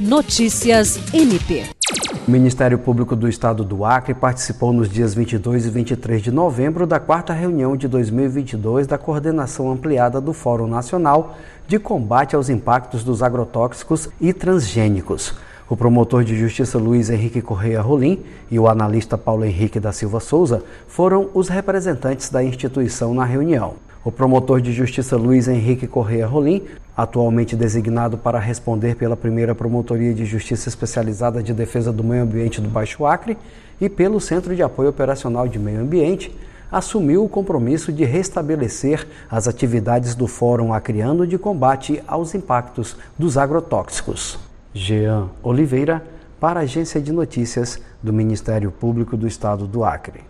Notícias MP. O Ministério Público do Estado do Acre participou nos dias 22 e 23 de novembro da quarta reunião de 2022 da Coordenação Ampliada do Fórum Nacional de Combate aos Impactos dos Agrotóxicos e Transgênicos. O promotor de justiça Luiz Henrique Correia Rolim e o analista Paulo Henrique da Silva Souza foram os representantes da instituição na reunião. O promotor de justiça Luiz Henrique Correia Rolim, atualmente designado para responder pela primeira Promotoria de Justiça Especializada de Defesa do Meio Ambiente do Baixo Acre e pelo Centro de Apoio Operacional de Meio Ambiente, assumiu o compromisso de restabelecer as atividades do Fórum Acreano de combate aos impactos dos agrotóxicos. Jean Oliveira, para a Agência de Notícias do Ministério Público do Estado do Acre.